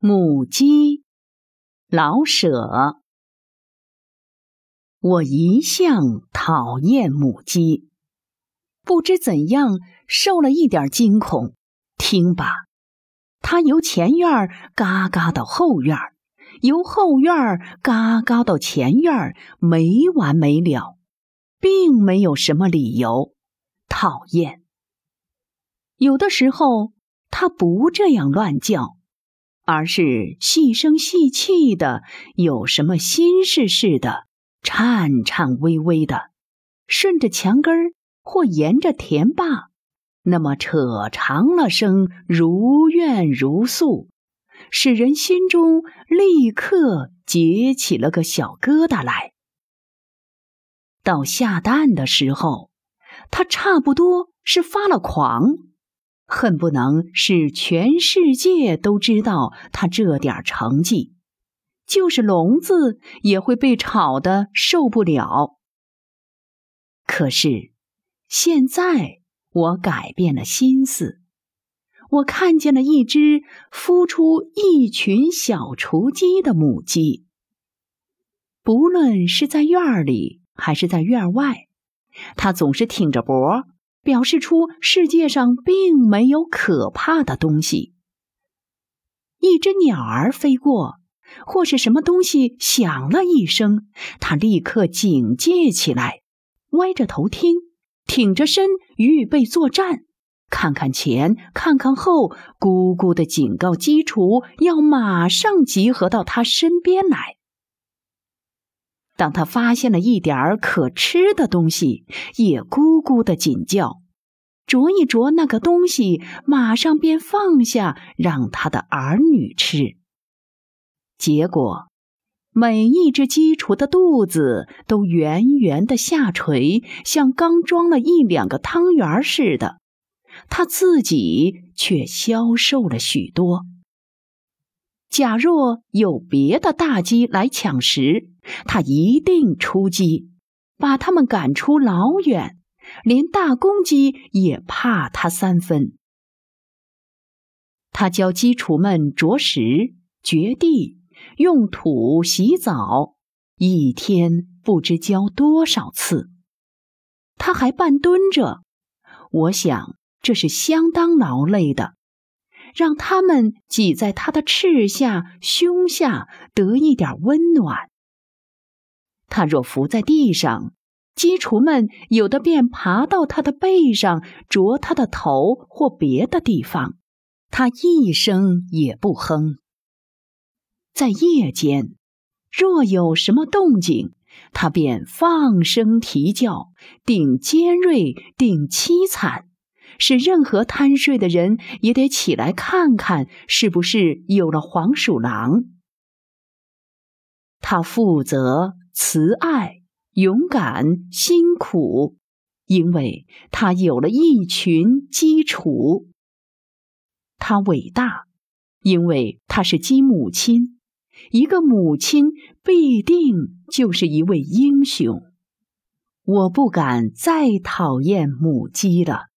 母鸡，老舍。我一向讨厌母鸡，不知怎样受了一点惊恐。听吧，它由前院嘎嘎到后院，由后院嘎嘎到前院，没完没了，并没有什么理由讨厌。有的时候，它不这样乱叫。而是细声细气的，有什么心事似的，颤颤巍巍的，顺着墙根儿或沿着田坝，那么扯长了声，如怨如诉，使人心中立刻结起了个小疙瘩来。到下蛋的时候，他差不多是发了狂。恨不能使全世界都知道他这点成绩，就是聋子也会被吵得受不了。可是现在我改变了心思，我看见了一只孵出一群小雏鸡的母鸡。不论是在院里还是在院外，它总是挺着脖。表示出世界上并没有可怕的东西。一只鸟儿飞过，或是什么东西响了一声，它立刻警戒起来，歪着头听，挺着身预备作战，看看前，看看后，咕咕的警告鸡雏要马上集合到它身边来。当他发现了一点儿可吃的东西，也咕咕的紧叫，啄一啄那个东西，马上便放下，让他的儿女吃。结果，每一只鸡雏的肚子都圆圆的下垂，像刚装了一两个汤圆似的，他自己却消瘦了许多。假若有别的大鸡来抢食，他一定出击，把他们赶出老远，连大公鸡也怕他三分。他教鸡雏们啄食、掘地、用土洗澡，一天不知教多少次。他还半蹲着，我想这是相当劳累的。让他们挤在他的翅下、胸下，得一点温暖。他若伏在地上，鸡雏们有的便爬到他的背上，啄他的头或别的地方，他一声也不哼。在夜间，若有什么动静，他便放声啼叫，顶尖锐，顶凄惨。使任何贪睡的人也得起来看看，是不是有了黄鼠狼。他负责、慈爱、勇敢、辛苦，因为他有了一群基础。他伟大，因为他是鸡母亲。一个母亲必定就是一位英雄。我不敢再讨厌母鸡了。